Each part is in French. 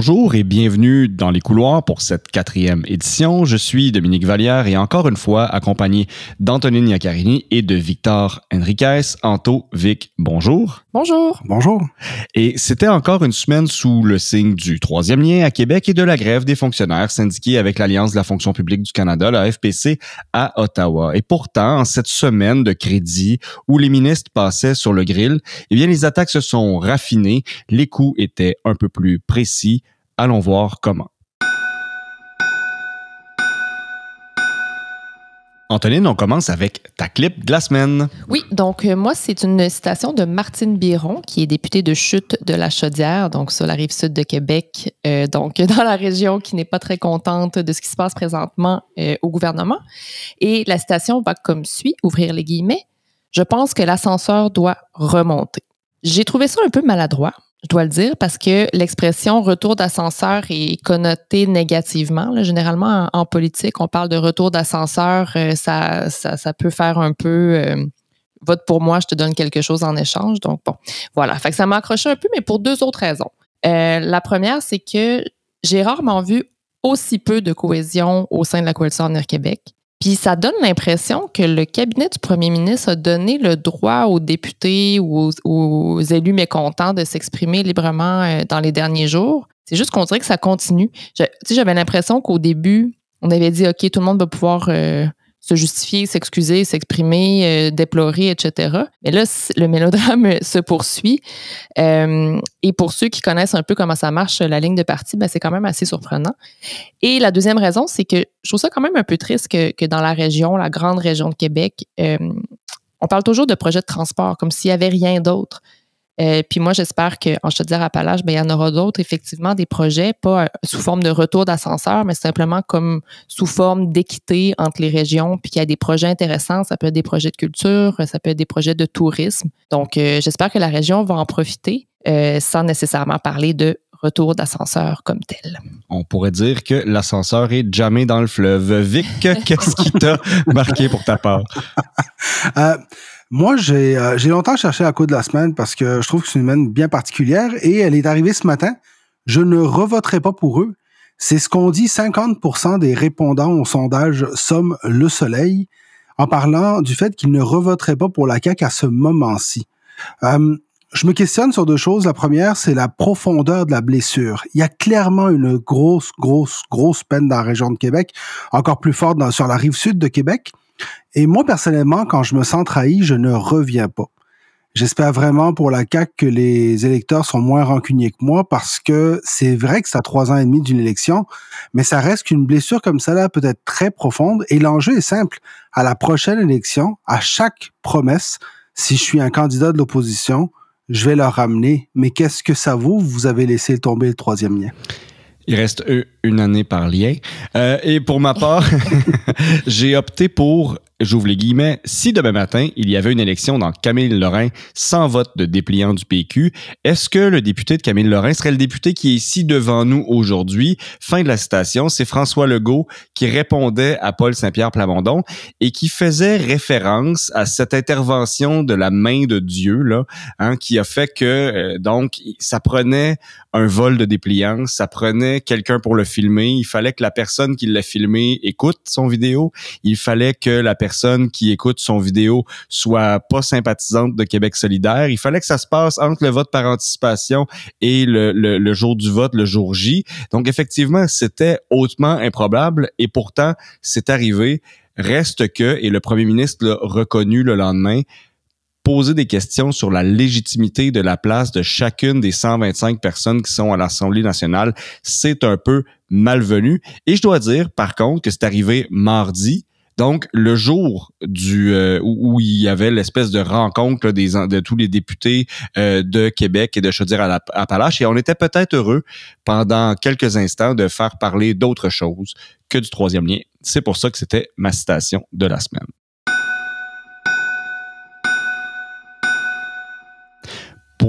Bonjour et bienvenue dans les couloirs pour cette quatrième édition. Je suis Dominique Vallière et encore une fois accompagné d'Antonine Iaccarini et de Victor Enriquez. Anto, Vic, bonjour. Bonjour. Bonjour. Et c'était encore une semaine sous le signe du troisième lien à Québec et de la grève des fonctionnaires syndiqués avec l'Alliance de la fonction publique du Canada, la FPC, à Ottawa. Et pourtant, en cette semaine de crédit où les ministres passaient sur le grill, eh bien, les attaques se sont raffinées, les coups étaient un peu plus précis Allons voir comment. Antonine, on commence avec ta clip de la semaine. Oui, donc euh, moi, c'est une citation de Martine Biron, qui est députée de Chute de la Chaudière, donc sur la rive sud de Québec, euh, donc dans la région qui n'est pas très contente de ce qui se passe présentement euh, au gouvernement. Et la citation va comme suit, ouvrir les guillemets. Je pense que l'ascenseur doit remonter. J'ai trouvé ça un peu maladroit je dois le dire, parce que l'expression retour d'ascenseur est connotée négativement. Généralement, en, politique, on parle de retour d'ascenseur, euh, ça, ça, peut faire un peu euh, vote pour moi, je te donne quelque chose en échange. Donc, bon, voilà. Fait que ça m'a accroché un peu, mais pour deux autres raisons. Euh, la première, c'est que j'ai rarement vu aussi peu de cohésion au sein de la coalition Avenir Québec. Puis ça donne l'impression que le cabinet du premier ministre a donné le droit aux députés ou aux, élus mécontents de s'exprimer librement euh, dans les derniers jours. C'est juste qu'on dirait que ça continue. J'avais l'impression qu'au début, on avait dit, OK, tout le monde va pouvoir euh, se justifier, s'excuser, s'exprimer, euh, déplorer, etc. Mais là, le mélodrame se poursuit. Euh, et pour ceux qui connaissent un peu comment ça marche, la ligne de parti, ben, c'est quand même assez surprenant. Et la deuxième raison, c'est que je trouve ça quand même un peu triste que, dans la région, la grande région de Québec, euh, on parle toujours de projets de transport, comme s'il n'y avait rien d'autre. Euh, puis moi, j'espère qu'en Chaudière-Appalaches, ben, il y en aura d'autres, effectivement, des projets, pas euh, sous forme de retour d'ascenseur, mais simplement comme sous forme d'équité entre les régions, puis qu'il y a des projets intéressants. Ça peut être des projets de culture, ça peut être des projets de tourisme. Donc, euh, j'espère que la région va en profiter sans nécessairement parler de retour d'ascenseur comme tel. On pourrait dire que l'ascenseur est jamais dans le fleuve. Vic, qu'est-ce qui t'a marqué pour ta part? Moi, euh, j'ai longtemps cherché la coup de la semaine parce que je trouve que c'est une semaine bien particulière et elle est arrivée ce matin. Je ne revoterai pas pour eux. C'est ce qu'on dit 50% des répondants au sondage Somme le Soleil en parlant du fait qu'ils ne revoteraient pas pour la CAQ à ce moment-ci. Euh, je me questionne sur deux choses. La première, c'est la profondeur de la blessure. Il y a clairement une grosse, grosse, grosse peine dans la région de Québec, encore plus forte dans, sur la rive sud de Québec. Et moi, personnellement, quand je me sens trahi, je ne reviens pas. J'espère vraiment pour la CAQ que les électeurs sont moins rancuniers que moi parce que c'est vrai que ça trois ans et demi d'une élection, mais ça reste qu'une blessure comme ça là peut être très profonde et l'enjeu est simple. À la prochaine élection, à chaque promesse, si je suis un candidat de l'opposition, je vais leur ramener. Mais qu'est-ce que ça vaut? Vous avez laissé tomber le troisième lien. Il reste une année par lien. Euh, et pour ma part, j'ai opté pour j'ouvre les guillemets, si demain matin, il y avait une élection dans Camille Lorrain sans vote de dépliant du PQ, est-ce que le député de Camille Lorrain serait le député qui est ici devant nous aujourd'hui? Fin de la citation, c'est François Legault qui répondait à Paul Saint-Pierre Plamondon et qui faisait référence à cette intervention de la main de Dieu, là, hein, qui a fait que, euh, donc, ça prenait un vol de dépliant, ça prenait quelqu'un pour le filmer, il fallait que la personne qui l'a filmé écoute son vidéo, il fallait que la personne qui écoute son vidéo soit pas sympathisante de Québec solidaire. Il fallait que ça se passe entre le vote par anticipation et le, le jour du vote, le jour J. Donc effectivement, c'était hautement improbable et pourtant, c'est arrivé. Reste que, et le premier ministre l'a reconnu le lendemain, poser des questions sur la légitimité de la place de chacune des 125 personnes qui sont à l'Assemblée nationale, c'est un peu malvenu. Et je dois dire, par contre, que c'est arrivé mardi donc, le jour du euh, où, il y avait l'espèce de rencontre de tous les députés euh, de Québec et de Chaudière-Appalaches, et on était peut-être heureux pendant quelques instants de faire parler d'autre chose que du troisième lien. C'est pour ça que c'était ma citation de la semaine.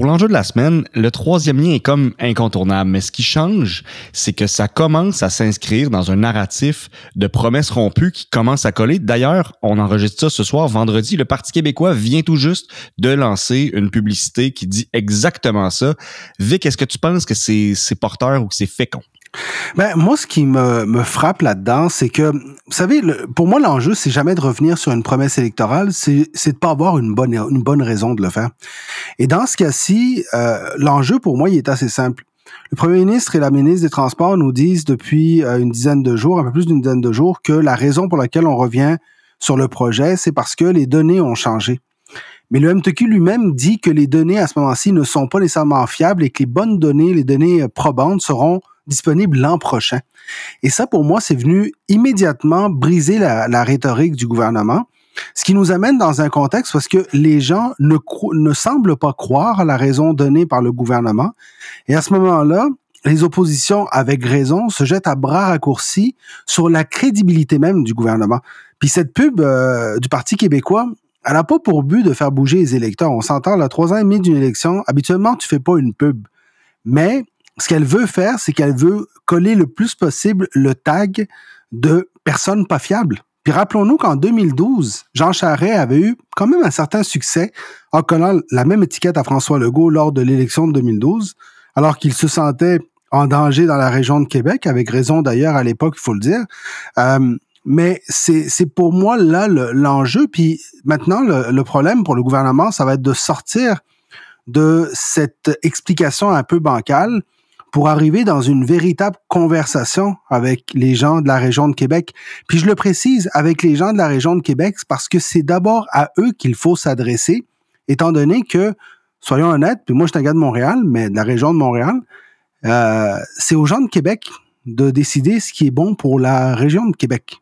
Pour l'enjeu de la semaine, le troisième lien est comme incontournable, mais ce qui change, c'est que ça commence à s'inscrire dans un narratif de promesses rompues qui commence à coller. D'ailleurs, on enregistre ça ce soir, vendredi. Le Parti québécois vient tout juste de lancer une publicité qui dit exactement ça. Vic, est-ce que tu penses que c'est porteur ou que c'est fécond? Ben, moi, ce qui me, me frappe là-dedans, c'est que, vous savez, pour moi, l'enjeu, c'est jamais de revenir sur une promesse électorale, c'est de pas avoir une bonne, une bonne raison de le faire. Et dans ce cas-ci, euh, l'enjeu, pour moi, il est assez simple. Le premier ministre et la ministre des Transports nous disent depuis euh, une dizaine de jours, un peu plus d'une dizaine de jours, que la raison pour laquelle on revient sur le projet, c'est parce que les données ont changé. Mais le MTQ lui-même dit que les données à ce moment-ci ne sont pas nécessairement fiables et que les bonnes données, les données probantes seront disponible l'an prochain. Et ça, pour moi, c'est venu immédiatement briser la, rhétorique du gouvernement, ce qui nous amène dans un contexte parce que les gens ne, semblent pas croire à la raison donnée par le gouvernement. Et à ce moment-là, les oppositions, avec raison, se jettent à bras raccourcis sur la crédibilité même du gouvernement. Puis cette pub euh, du Parti québécois, elle n'a pas pour but de faire bouger les électeurs. On s'entend, là, trois ans et demi d'une élection, habituellement, tu fais pas une pub. Mais ce qu'elle veut faire, c'est qu'elle veut coller le plus possible le tag de personnes pas fiables. Puis rappelons-nous qu'en 2012, Jean Charest avait eu quand même un certain succès en collant la même étiquette à François Legault lors de l'élection de 2012, alors qu'il se sentait en danger dans la région de Québec, avec raison d'ailleurs à l'époque, il faut le dire. Euh, mais c'est pour moi là l'enjeu. Puis maintenant, le, problème pour le gouvernement, ça va être de sortir de cette explication un peu bancale pour arriver dans une véritable conversation avec les gens de la région de Québec. Puis je le précise, avec les gens de la région de Québec, parce que c'est d'abord à eux qu'il faut s'adresser, étant donné que, soyons honnêtes, puis moi je suis un gars de Montréal, mais de la région de Montréal, euh, c'est aux gens de Québec de décider ce qui est bon pour la région de Québec.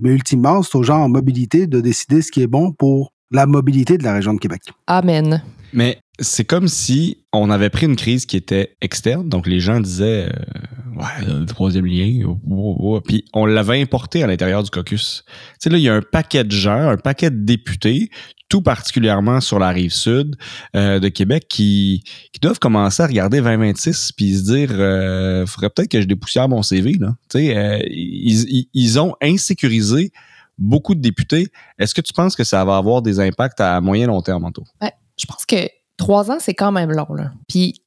Mais ultimement, c'est aux gens en mobilité de décider ce qui est bon pour la mobilité de la région de Québec. Amen. Mais c'est comme si on avait pris une crise qui était externe, donc les gens disaient euh, ouais le troisième lien, oh, oh, oh, puis on l'avait importé à l'intérieur du caucus. Tu sais là, il y a un paquet de gens, un paquet de députés, tout particulièrement sur la rive sud euh, de Québec, qui, qui doivent commencer à regarder 2026 puis se dire euh, faudrait peut-être que je dépoussière mon CV là. Tu sais, euh, ils, ils ont insécurisé beaucoup de députés. Est-ce que tu penses que ça va avoir des impacts à moyen long terme, Anto? Ouais, je pense que Trois ans, c'est quand même long. Là. Puis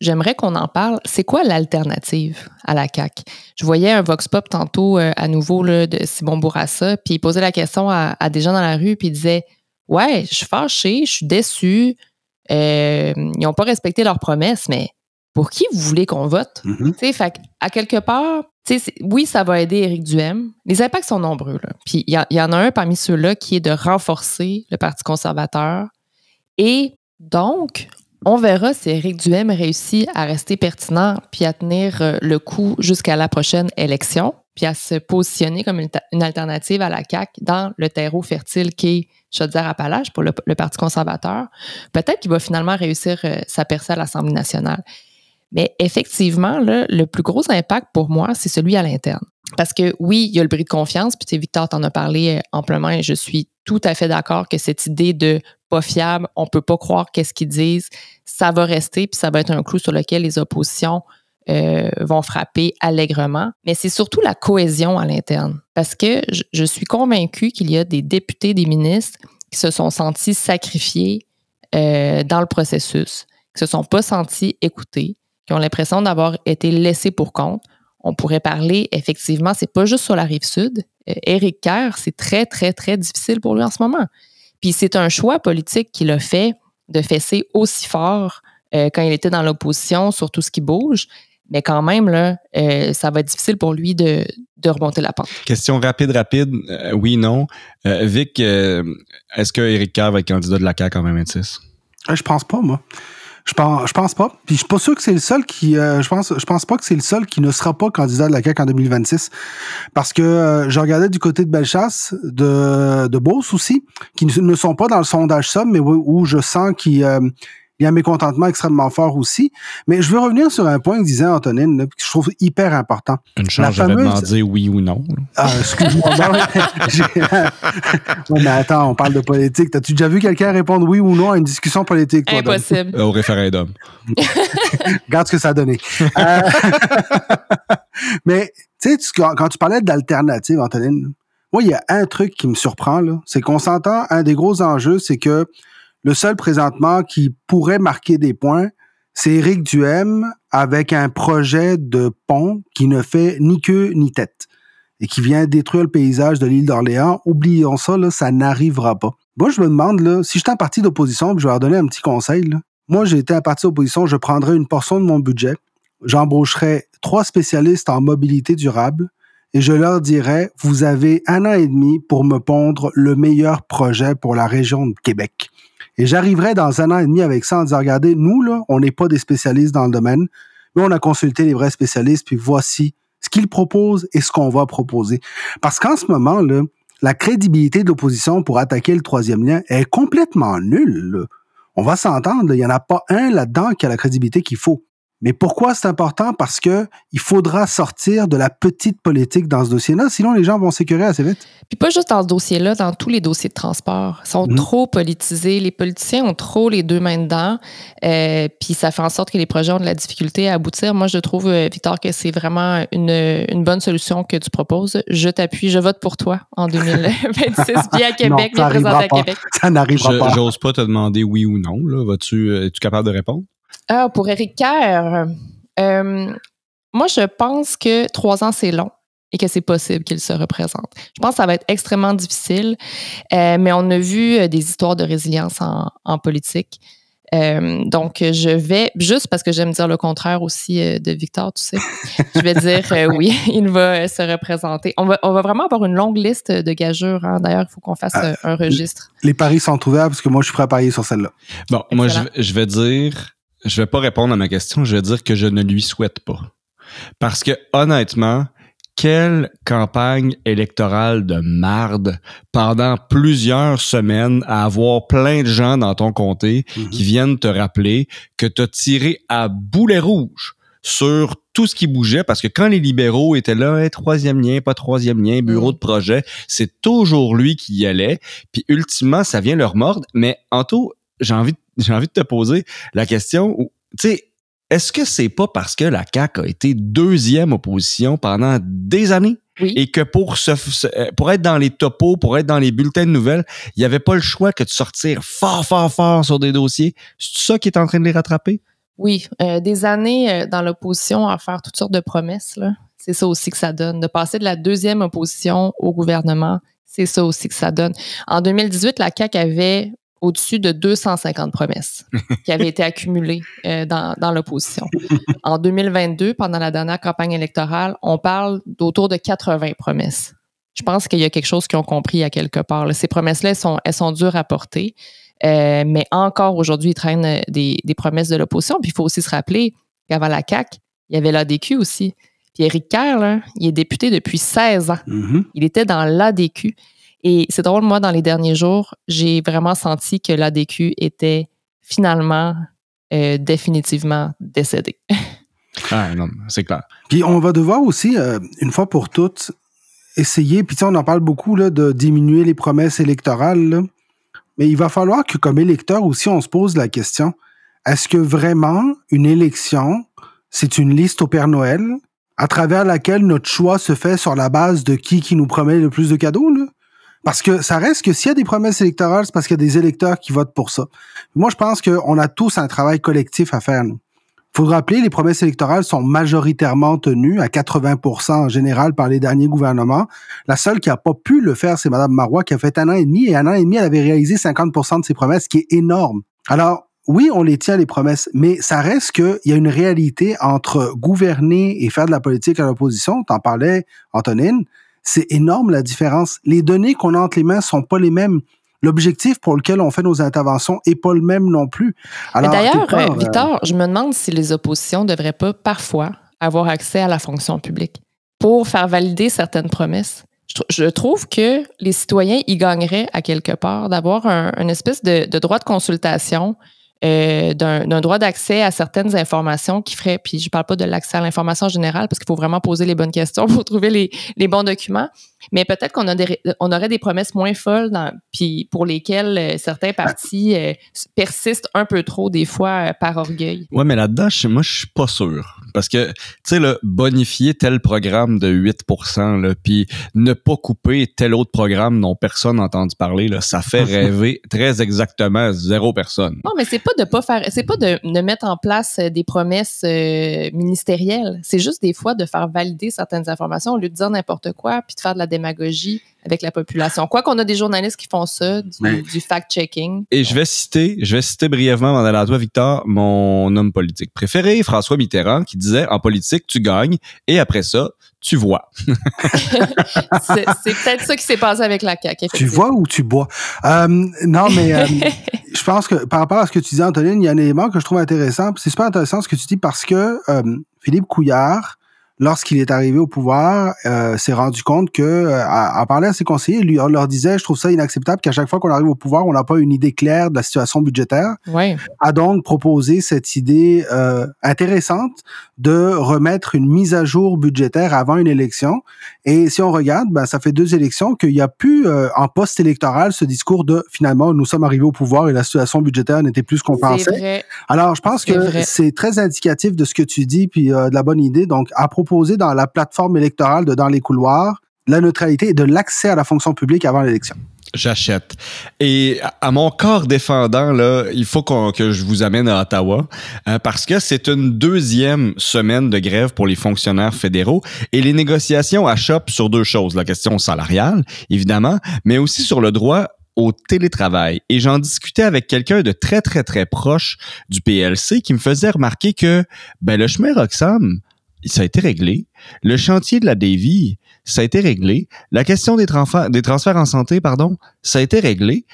j'aimerais qu'on en parle. C'est quoi l'alternative à la CAQ? Je voyais un Vox Pop tantôt euh, à nouveau là, de Simon Bourassa, puis il posait la question à, des gens dans la rue, puis il disait Ouais, je suis fâché, je suis déçu, euh, ils n'ont pas respecté leurs promesses, mais pour qui vous voulez qu'on vote? Mm-hmm. Fait à quelque part, oui, ça va aider Éric Duhem. Les impacts sont nombreux. Il y, en a un parmi ceux-là qui est de renforcer le Parti conservateur et donc, on verra si Éric Duhem réussit à rester pertinent puis à tenir euh, le coup jusqu'à la prochaine élection, puis à se positionner comme une, alternative à la CAQ dans le terreau fertile qu'est Chaudière-Appalaches pour le, Parti conservateur. Peut-être qu'il va finalement réussir euh, sa percée à l'Assemblée nationale. Mais effectivement, le plus gros impact pour moi, c'est celui à l'interne. Parce que oui, il y a le bris de confiance, puis Victor t'en a parlé euh, amplement et je suis tout à fait d'accord que cette idée de pas fiable, on peut pas croire qu'est-ce qu'ils disent, ça va rester, puis ça va être un clou sur lequel les oppositions euh, vont frapper allègrement. Mais c'est surtout la cohésion à l'interne. Parce que je, suis convaincue qu'il y a des députés, des ministres qui se sont sentis sacrifiés euh, dans le processus, qui se sont pas sentis écoutés, qui ont l'impression d'avoir été laissés pour compte on pourrait parler, effectivement, c'est pas juste sur la rive sud. Euh, Éric Kerr, c'est très, très, très difficile pour lui en ce moment. Puis c'est un choix politique qu'il a fait de fesser aussi fort euh, quand il était dans l'opposition sur tout ce qui bouge. Mais quand même, là, euh, ça va être difficile pour lui de, remonter la pente. Question rapide, rapide. oui, non. Vic, est-ce que Éric Kerr va être candidat de la CAQ en 2026? Je pense pas, moi. Je pense, je pense pas. Puis je suis pas sûr que c'est le seul qui. Euh, je pense, je pense pas que c'est le seul qui ne sera pas candidat de la CAQ en 2026. Parce que euh, je regardais du côté de Bellechasse, de, de Beauce aussi, qui ne sont pas dans le sondage somme, mais où, je sens qu'ils euh, il y a un mécontentement extrêmement fort aussi. Mais je veux revenir sur un point que disait Antonine, que je trouve hyper important. Une chance, j'avais demandé oui ou non. Ah, excuse-moi. mais attends, on parle de politique. T'as-tu déjà vu quelqu'un répondre oui ou non à une discussion politique? Toi, Impossible. Au référendum. Regarde ce que ça a donné. Euh, mais, tu sais, quand tu parlais d'alternative, Antonine, moi, il y a un truc qui me surprend, là. C'est qu'on s'entend, un des gros enjeux, c'est que le seul présentement qui pourrait marquer des points, c'est Éric Duhem avec un projet de pont qui ne fait ni queue ni tête et qui vient détruire le paysage de l'île d'Orléans. Oublions ça, là, ça n'arrivera pas. Moi, je me demande, là, si j'étais un parti d'opposition, je vais leur donner un petit conseil. Moi, j'ai été un parti d'opposition, je prendrais une portion de mon budget, j'embaucherais trois spécialistes en mobilité durable et je leur dirais, vous avez un an et demi pour me pondre le meilleur projet pour la région de Québec. Et j'arriverai dans un an et demi avec ça en disant, regardez, nous, là, on n'est pas des spécialistes dans le domaine, mais on a consulté les vrais spécialistes, puis voici ce qu'ils proposent et ce qu'on va proposer. Parce qu'en ce moment, là, la crédibilité de l'opposition pour attaquer le troisième lien est complètement nulle. On va s'entendre, il n'y en a pas un là-dedans qui a la crédibilité qu'il faut. Mais pourquoi c'est important? Parce que il faudra sortir de la petite politique dans ce dossier-là, sinon les gens vont s'écœurer assez vite. Puis pas juste dans ce dossier-là, dans tous les dossiers de transport. Ils sont mm. trop politisés. Les politiciens ont trop les deux mains dedans. Euh, puis ça fait en sorte que les projets ont de la difficulté à aboutir. Moi, je trouve, euh, Victor, que c'est vraiment une, une, bonne solution que tu proposes. Je t'appuie, je vote pour toi en 2026. bien à Québec, bien présenté à Québec. Ça n'arrivera pas. J'ose pas te demander oui ou non. Vas-tu, es-tu capable de répondre? Ah, pour Eric Kerr, euh, moi, je pense que trois ans, c'est long et que c'est possible qu'il se représente. Je pense que ça va être extrêmement difficile, euh, mais on a vu euh, des histoires de résilience en, politique. donc, je vais, juste parce que j'aime dire le contraire aussi de Victor, tu sais, je vais dire oui, il va se représenter. On va, on va vraiment avoir une longue liste de gageurs. Hein. D'ailleurs, il faut qu'on fasse ah, un registre. Les paris sont ouverts parce que moi, je suis prêt à parier sur celle-là. Bon, moi, je vais dire je vais pas répondre à ma question, je vais dire que je ne lui souhaite pas. Parce que honnêtement, quelle campagne électorale de marde pendant plusieurs semaines à avoir plein de gens dans ton comté mhm. qui viennent te rappeler que tu as tiré à boulet rouge sur tout ce qui bougeait parce que quand les libéraux étaient là, troisième lien, pas troisième lien, bureau mhm. de projet, c'est toujours lui qui y allait. Puis ultimement, ça vient leur mordre. Mais Anto, j'ai envie, j'ai envie de te poser la question, tu sais, est-ce que c'est pas parce que la CAQ a été deuxième opposition pendant des années? Et que pour se, euh, pour être dans les topos, pour être dans les bulletins de nouvelles, il n'y avait pas le choix que de sortir fort, fort, fort sur des dossiers. C'est ça qui est en train de les rattraper? Oui, euh, des années euh, dans l'opposition à faire toutes sortes de promesses, là. C'est ça aussi que ça donne. De passer de la deuxième opposition au gouvernement, c'est ça aussi que ça donne. En 2018, la CAQ avait au-dessus de 250 promesses qui avaient été accumulées euh, dans, dans l'opposition. En 2022, pendant la dernière campagne électorale, on parle d'autour de 80 promesses. Je pense qu'il y a quelque chose qu'ils ont compris à quelque part. Ces promesses-là, elles sont, elles sont dures à porter, euh, mais encore aujourd'hui, ils traînent des, des promesses de l'opposition. Puis il faut aussi se rappeler qu'avant la CAQ, il y avait l'ADQ aussi. Puis Éric Kerr, là, il est député depuis 16 ans. Mm-hmm. Il était dans l'ADQ. Et c'est drôle, moi, dans les derniers jours, j'ai vraiment senti que l'ADQ était finalement euh, définitivement décédé. ah non, c'est clair. Puis on va devoir aussi, euh, une fois pour toutes, essayer, puis on en parle beaucoup, là, de diminuer les promesses électorales, mais il va falloir que comme électeur aussi, on se pose la question, est-ce que vraiment une élection, c'est une liste au Père Noël à travers laquelle notre choix se fait sur la base de qui qui nous promet le plus de cadeaux? Là? Parce que ça reste que s'il y a des promesses électorales, c'est parce qu'il y a des électeurs qui votent pour ça. Moi, je pense qu'on a tous un travail collectif à faire. Il faut rappeler, les promesses électorales sont majoritairement tenues à 80% en général par les derniers gouvernements. La seule qui a pas pu le faire, c'est Mme Marois, qui a fait un an et demi, et un an et demi, elle avait réalisé 50% de ses promesses, ce qui est énorme. Alors, oui, on les tient les promesses, mais ça reste qu'il y a une réalité entre gouverner et faire de la politique à l'opposition. T'en parlais, Antonine. C'est énorme la différence. Les données qu'on a entre les mains sont pas les mêmes. L'objectif pour lequel on fait nos interventions est pas le même non plus. D'ailleurs, euh, Victor, je me demande si les oppositions devraient pas parfois avoir accès à la fonction publique pour faire valider certaines promesses. Je, trouve que les citoyens y gagneraient à quelque part d'avoir un, une espèce de, droit de consultation euh, d'un droit d'accès à certaines informations qui ferait, puis je parle pas de l'accès à l'information générale parce qu'il faut vraiment poser les bonnes questions pour trouver les bons documents, mais peut-être qu'on on aurait des promesses moins folles, dans, puis pour lesquelles euh, certains partis euh, persistent un peu trop des fois euh, par orgueil. Ouais, mais là-dedans, moi, je suis pas sûr. Parce que, tu sais, bonifier tel programme de 8 là, puis ne pas couper tel autre programme dont personne n'a entendu parler, là, ça fait rêver très exactement zéro personne. Non, mais c'est pas de pas faire, c'est pas de, de, mettre en place des promesses ministérielles. C'est juste des fois de faire valider certaines informations au lieu de dire n'importe quoi, puis de faire de la démagogie avec la population. Quoi qu'on a des journalistes qui font ça, du, fact-checking. Et je vais citer, je vais citer brièvement, dans la toi, Victor, mon homme politique préféré, François Mitterrand, qui disait en politique, tu gagnes, et après ça, tu vois. c'est peut-être ça qui s'est passé avec la CAQ. Tu vois ou tu bois? Euh, non, mais euh, je pense que par rapport à ce que tu dis, Antonine, il y a un élément que je trouve intéressant. C'est super intéressant ce que tu dis parce que euh, Philippe Couillard, lorsqu'il est arrivé au pouvoir, euh, s'est rendu compte que, euh, à, parler à ses conseillers, lui, on leur disait, je trouve ça inacceptable qu'à chaque fois qu'on arrive au pouvoir, on n'a pas une idée claire de la situation budgétaire. Ouais. A donc proposé cette idée euh, intéressante de remettre une mise à jour budgétaire avant une élection. Et si on regarde, ben, ça fait deux élections qu'il n'y a plus euh, en post-électoral ce discours de finalement nous sommes arrivés au pouvoir et la situation budgétaire n'était plus ce qu'on pensait. Vrai. Alors je pense que c'est très indicatif de ce que tu dis puis de la bonne idée. Donc à propos dans la plateforme électorale de Dans les couloirs la neutralité et de l'accès à la fonction publique avant l'élection. J'achète. Et à mon corps défendant, là, il faut que je vous amène à Ottawa hein, parce que c'est une deuxième semaine de grève pour les fonctionnaires fédéraux et les négociations achoppent sur deux choses. La question salariale, évidemment, mais aussi sur le droit au télétravail. Et j'en discutais avec quelqu'un de très, très, très proche du PLC qui me faisait remarquer que ben, le chemin Roxham, ça a été réglé. Le chantier de la Davy, ça a été réglé. La question des, transferts en santé, pardon, ça a été réglé.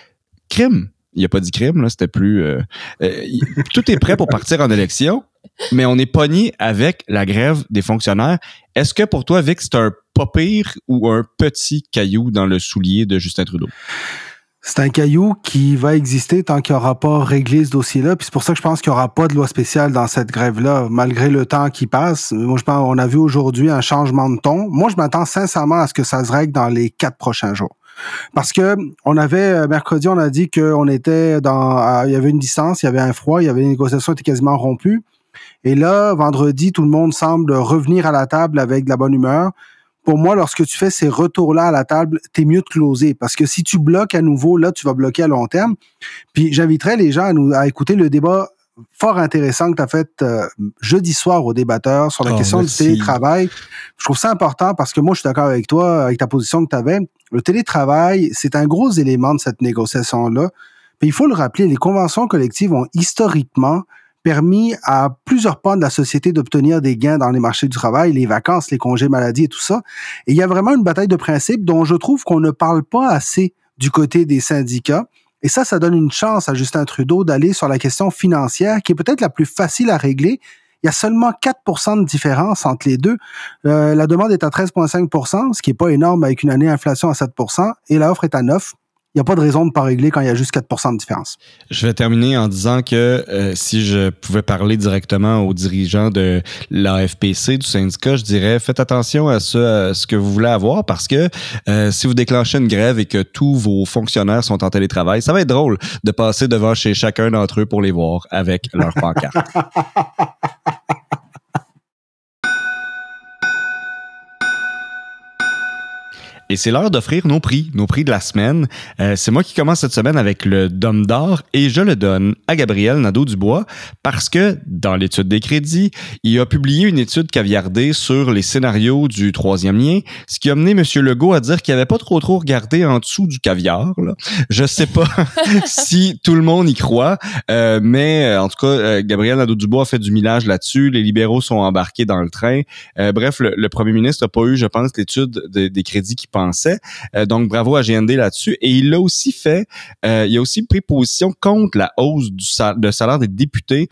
Crime. Il a pas dit crime, là, c'était plus... Euh, euh, tout est prêt pour partir en élection, mais on est pogné avec la grève des fonctionnaires. Est-ce que pour toi, Vic, c'est un pas pire ou un petit caillou dans le soulier de Justin Trudeau? C'est un caillou qui va exister tant qu'il n'y aura pas réglé ce dossier-là. Puis c'est pour ça que je pense qu'il n'y aura pas de loi spéciale dans cette grève-là, malgré le temps qui passe. Moi, je pense on a vu aujourd'hui un changement de ton. Moi, je m'attends sincèrement à ce que ça se règle dans les quatre prochains jours. Parce que on avait euh, mercredi, on a dit qu'on était dans, il y avait une distance, il y avait un froid, il y avait les négociations étaient quasiment rompues. Et là, vendredi, tout le monde semble revenir à la table avec de la bonne humeur pour moi, lorsque tu fais ces retours-là à la table, t'es mieux de closer. Parce que si tu bloques à nouveau, là, tu vas bloquer à long terme. Puis j'inviterais les gens à, nous, à écouter le débat fort intéressant que tu as fait euh, jeudi soir au débatteur sur la oh, question du télétravail. Je trouve ça important parce que moi, je suis d'accord avec toi, avec ta position que tu avais. Le télétravail, c'est un gros élément de cette négociation-là. Puis il faut le rappeler, les conventions collectives ont historiquement permis à plusieurs pans de la société d'obtenir des gains dans les marchés du travail, les vacances, les congés maladie et tout ça. Et il y a vraiment une bataille de principes dont je trouve qu'on ne parle pas assez du côté des syndicats. Et ça, ça donne une chance à Justin Trudeau d'aller sur la question financière, qui est peut-être la plus facile à régler. Il y a seulement 4% de différence entre les deux. Euh, la demande est à 13,5% ce qui est pas énorme avec une année d'inflation à 7% et l'offre est à 9 il n'y a pas de raison de ne pas régler quand il y a juste 4% de différence. Je vais terminer en disant que euh, si je pouvais parler directement aux dirigeants de l'AFPC, du syndicat, je dirais faites attention à ce, ce que vous voulez avoir parce que euh, si vous déclenchez une grève et que tous vos fonctionnaires sont en télétravail, ça va être drôle de passer devant chez chacun d'entre eux pour les voir avec leur pancarte. Et c'est l'heure d'offrir nos prix, nos prix de la semaine. Euh, c'est moi qui commence cette semaine avec le Dom d'or et je le donne à Gabriel Nadeau-Dubois parce que dans l'étude des crédits, il a publié une étude caviardée sur les scénarios du troisième lien, ce qui a mené M. Legault à dire qu'il avait pas trop trop regardé en dessous du caviar. Là. Je sais pas si tout le monde y croit, euh, mais euh, en tout cas, Gabriel Nadeau-Dubois a fait du millage là-dessus. Les libéraux sont embarqués dans le train. bref, le, premier ministre n'a pas eu, je pense, l'étude des crédits qui pensais. donc, bravo à GND là-dessus. Et il a aussi fait, il a aussi pris position contre la hausse du de salaire des députés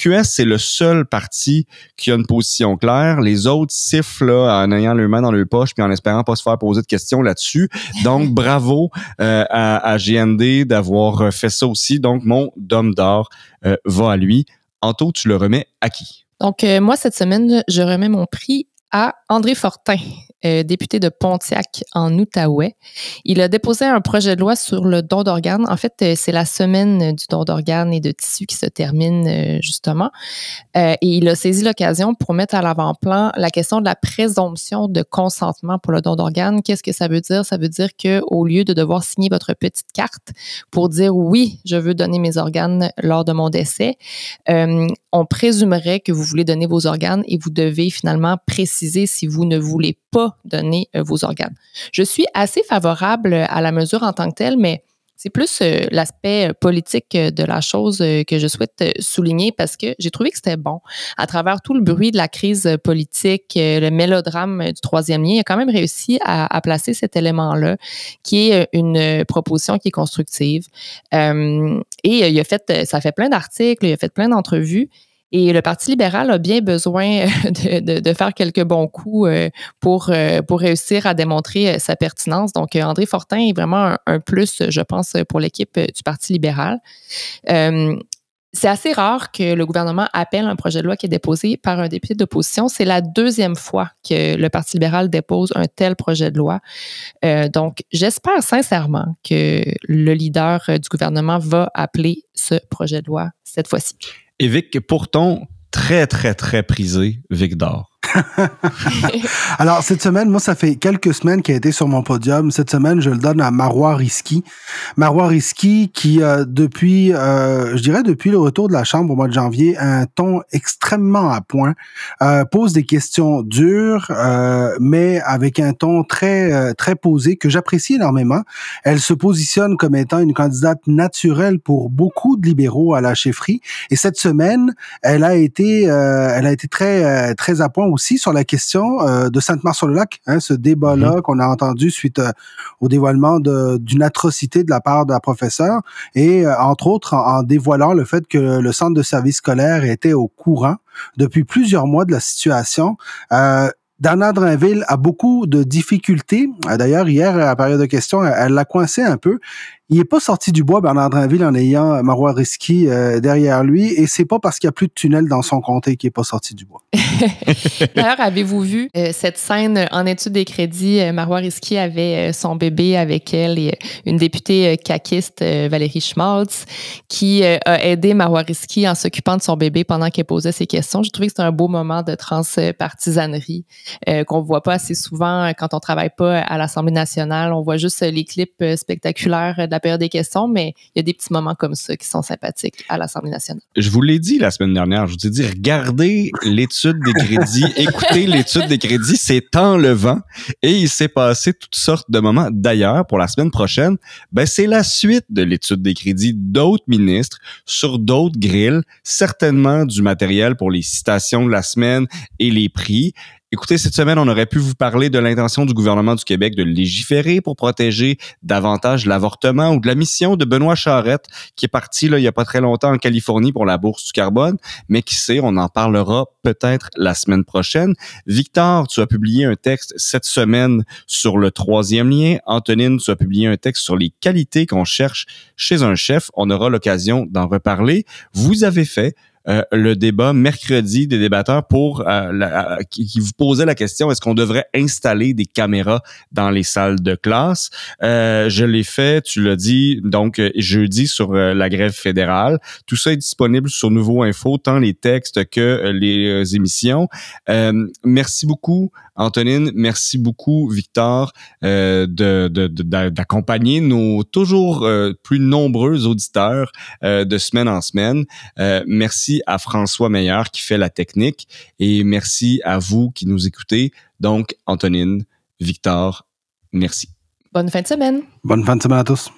QS, c'est le seul parti qui a une position claire. Les autres sifflent là, en ayant le main dans leur poche puis en espérant pas se faire poser de questions là-dessus. Donc, bravo euh, à, GND d'avoir fait ça aussi. Donc, mon dôme d'or euh, va à lui. Anto, tu le remets à qui? Donc, euh, moi, cette semaine, je remets mon prix à André Fortin, euh, député de Pontiac en Outaouais. Il a déposé un projet de loi sur le don d'organes. En fait, euh, c'est la semaine du don d'organes et de tissus qui se termine euh, justement. et il a saisi l'occasion pour mettre à l'avant-plan la question de la présomption de consentement pour le don d'organes. Qu'est-ce que ça veut dire? Ça veut dire que au lieu de devoir signer votre petite carte pour dire oui, je veux donner mes organes lors de mon décès, on présumerait que vous voulez donner vos organes et vous devez finalement préciser si vous ne voulez pas donner euh, vos organes. Je suis assez favorable à la mesure en tant que telle, mais c'est plus euh, l'aspect euh, politique de la chose que je souhaite souligner parce que j'ai trouvé que c'était bon. À travers tout le bruit de la crise politique, le mélodrame du troisième lien, il a quand même réussi à, placer cet élément-là, qui est une proposition qui est constructive. et il a fait, ça fait plein d'articles, il a fait plein d'entrevues. Et le Parti libéral a bien besoin de, de, faire quelques bons coups euh, pour, euh, pour réussir à démontrer euh, sa pertinence. Donc, André Fortin est vraiment un, plus, je pense, pour l'équipe du Parti libéral. c'est assez rare que le gouvernement appelle un projet de loi qui est déposé par un député d'opposition. C'est la deuxième fois que le Parti libéral dépose un tel projet de loi. donc, j'espère sincèrement que le leader du gouvernement va appeler ce projet de loi cette fois-ci. Et Vic, pour ton très, très, très prisé Victor. Alors, cette semaine, moi, ça fait quelques semaines qu'il a été sur mon podium. Cette semaine, je le donne à Marois Risky. Marois Risky qui, euh, depuis, euh, je dirais depuis le retour de la Chambre au mois de janvier, a un ton extrêmement à point, euh, pose des questions dures, mais avec un ton très, très posé que j'apprécie énormément. Elle se positionne comme étant une candidate naturelle pour beaucoup de libéraux à la chefferie. Et cette semaine, elle a été, elle a été très, très à point aussi sur la question euh, de Sainte-Mare-sur-le-Lac, hein, ce débat-là mhm. qu'on a entendu suite euh, au dévoilement d'une atrocité de la part de la professeure, et euh, entre autres en, dévoilant le fait que le centre de service scolaire était au courant depuis plusieurs mois de la situation. Dana Drinville a beaucoup de difficultés. D'ailleurs, hier, à la période de questions, elle l'a coincé un peu il est pas sorti du bois, Bernard Drinville, en ayant Marois Risky euh, derrière lui. Et c'est pas parce qu'il y a plus de tunnel dans son comté qu'il est pas sorti du bois. D'ailleurs, avez-vous vu euh, cette scène en étude des crédits? Euh, Marois Risky avait son bébé avec elle et une députée caquiste, Valérie Schmaltz, qui a aidé Marois Risky en s'occupant de son bébé pendant qu'elle posait ses questions. J'ai trouvé que c'était un beau moment de transpartisanerie qu'on voit pas assez souvent quand on travaille pas à l'Assemblée nationale. On voit juste les clips spectaculaires de la période des questions, mais il y a des petits moments comme ça qui sont sympathiques à l'Assemblée nationale. Je vous l'ai dit la semaine dernière, je vous ai dit, regardez l'étude des crédits, écoutez l'étude des crédits, c'est enlevant. Et il s'est passé toutes sortes de moments. D'ailleurs, pour la semaine prochaine, ben, c'est la suite de l'étude des crédits d'autres ministres sur d'autres grilles, certainement du matériel pour les citations de la semaine et les prix. Écoutez, cette semaine, on aurait pu vous parler de l'intention du gouvernement du Québec de légiférer pour protéger davantage l'avortement ou de la mission de Benoît Charette, qui est parti là, il y a pas très longtemps en Californie pour la bourse du carbone, mais qui sait, on en parlera peut-être la semaine prochaine. Victor, tu as publié un texte cette semaine sur le troisième lien. Antonine, tu as publié un texte sur les qualités qu'on cherche chez un chef. On aura l'occasion d'en reparler. Vous avez fait euh, le débat mercredi des débatteurs pour euh, euh, qui, vous posait la question est-ce qu'on devrait installer des caméras dans les salles de classe? Je l'ai fait, tu l'as dit, donc jeudi sur la grève fédérale. Tout ça est disponible sur Nouveau Info, tant les textes que les émissions. merci beaucoup Antonine, merci beaucoup, Victor, euh, d'accompagner nos toujours euh, plus nombreux auditeurs euh, de semaine en semaine. merci à François Meilleur qui fait la technique et merci à vous qui nous écoutez. Donc, Antonine, Victor, merci. Bonne fin de semaine. Bonne fin de semaine à tous.